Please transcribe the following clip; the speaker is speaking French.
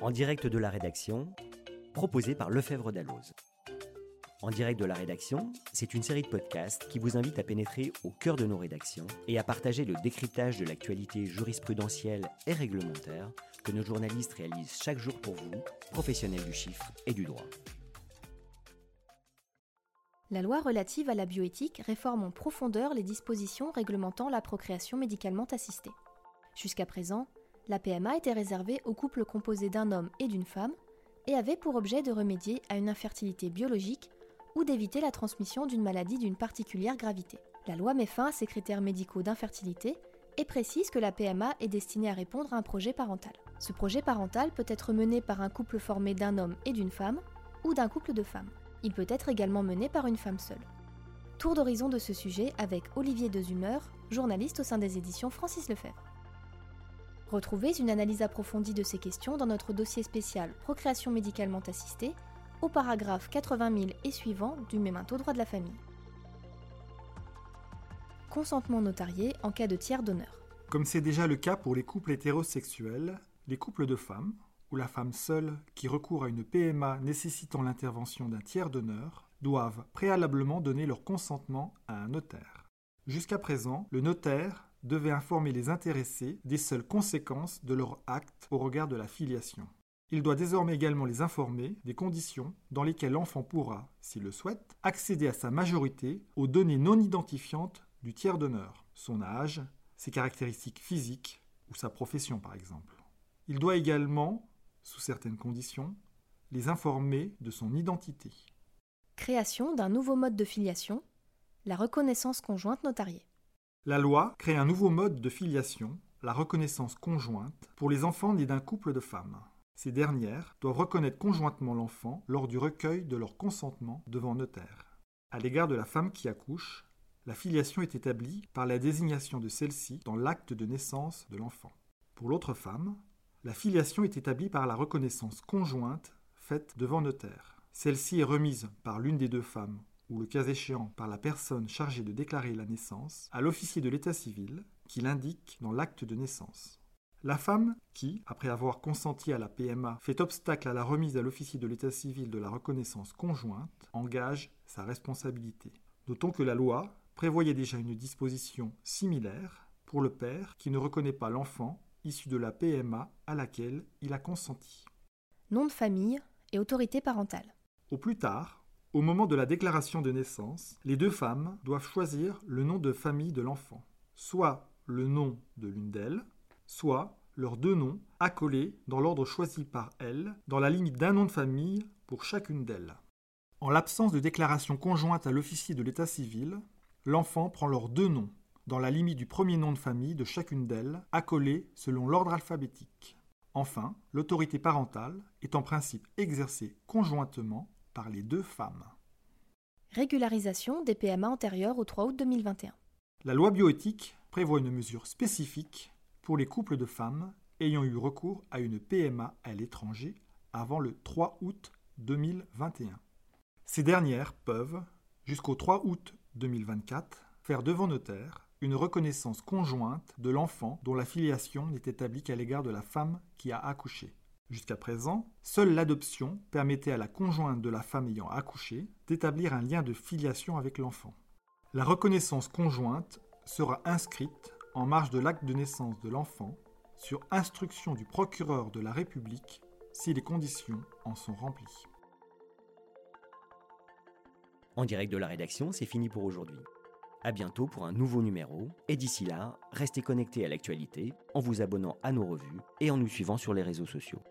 En direct de la rédaction, proposé par Lefebvre Dalloz. En direct de la rédaction, c'est une série de podcasts qui vous invite à pénétrer au cœur de nos rédactions et à partager le décryptage de l'actualité jurisprudentielle et réglementaire que nos journalistes réalisent chaque jour pour vous, professionnels du chiffre et du droit. La loi relative à la bioéthique réforme en profondeur les dispositions réglementant la procréation médicalement assistée. Jusqu'à présent, la PMA était réservée aux couples composés d'un homme et d'une femme et avait pour objet de remédier à une infertilité biologique ou d'éviter la transmission d'une maladie d'une particulière gravité. La loi met fin à ces critères médicaux d'infertilité et précise que la PMA est destinée à répondre à un projet parental. Ce projet parental peut être mené par un couple formé d'un homme et d'une femme ou d'un couple de femmes. Il peut être également mené par une femme seule. Tour d'horizon de ce sujet avec Olivier Dezumeur, journaliste au sein des éditions Francis Lefebvre. Retrouvez une analyse approfondie de ces questions dans notre dossier spécial Procréation médicalement assistée, au paragraphe 80 000 et suivant du Mémento droit de la famille. Consentement notarié en cas de tiers d'honneur. Comme c'est déjà le cas pour les couples hétérosexuels, les couples de femmes, ou la femme seule qui recourt à une PMA nécessitant l'intervention d'un tiers d'honneur, doivent préalablement donner leur consentement à un notaire. Jusqu'à présent, le notaire devait informer les intéressés des seules conséquences de leur acte au regard de la filiation. Il doit désormais également les informer des conditions dans lesquelles l'enfant pourra, s'il le souhaite, accéder à sa majorité aux données non identifiantes du tiers d'honneur, son âge, ses caractéristiques physiques ou sa profession par exemple. Il doit également, sous certaines conditions, les informer de son identité. Création d'un nouveau mode de filiation, la reconnaissance conjointe notariée. La loi crée un nouveau mode de filiation, la reconnaissance conjointe, pour les enfants nés d'un couple de femmes. Ces dernières doivent reconnaître conjointement l'enfant lors du recueil de leur consentement devant notaire. À l'égard de la femme qui accouche, la filiation est établie par la désignation de celle-ci dans l'acte de naissance de l'enfant. Pour l'autre femme, la filiation est établie par la reconnaissance conjointe faite devant notaire. Celle-ci est remise par l'une des deux femmes ou le cas échéant par la personne chargée de déclarer la naissance à l'officier de l'état civil qui l'indique dans l'acte de naissance. La femme qui, après avoir consenti à la PMA, fait obstacle à la remise à l'officier de l'état civil de la reconnaissance conjointe, engage sa responsabilité. Notons que la loi prévoyait déjà une disposition similaire pour le père qui ne reconnaît pas l'enfant issu de la PMA à laquelle il a consenti. Nom de famille et autorité parentale. Au plus tard, au moment de la déclaration de naissance, les deux femmes doivent choisir le nom de famille de l'enfant, soit le nom de l'une d'elles, soit leurs deux noms accolés dans l'ordre choisi par elles, dans la limite d'un nom de famille pour chacune d'elles. En l'absence de déclaration conjointe à l'officier de l'état civil, l'enfant prend leurs deux noms, dans la limite du premier nom de famille de chacune d'elles, accolés selon l'ordre alphabétique. Enfin, l'autorité parentale est en principe exercée conjointement par les deux femmes. Régularisation des PMA antérieures au 3 août 2021. La loi bioéthique prévoit une mesure spécifique pour les couples de femmes ayant eu recours à une PMA à l'étranger avant le 3 août 2021. Ces dernières peuvent, jusqu'au 3 août 2024, faire devant notaire une reconnaissance conjointe de l'enfant dont la filiation n'est établie qu'à l'égard de la femme qui a accouché. Jusqu'à présent, seule l'adoption permettait à la conjointe de la femme ayant accouché d'établir un lien de filiation avec l'enfant. La reconnaissance conjointe sera inscrite en marge de l'acte de naissance de l'enfant sur instruction du procureur de la République si les conditions en sont remplies. En direct de la rédaction, c'est fini pour aujourd'hui. À bientôt pour un nouveau numéro, et d'ici là, restez connectés à l'actualité en vous abonnant à nos revues et en nous suivant sur les réseaux sociaux.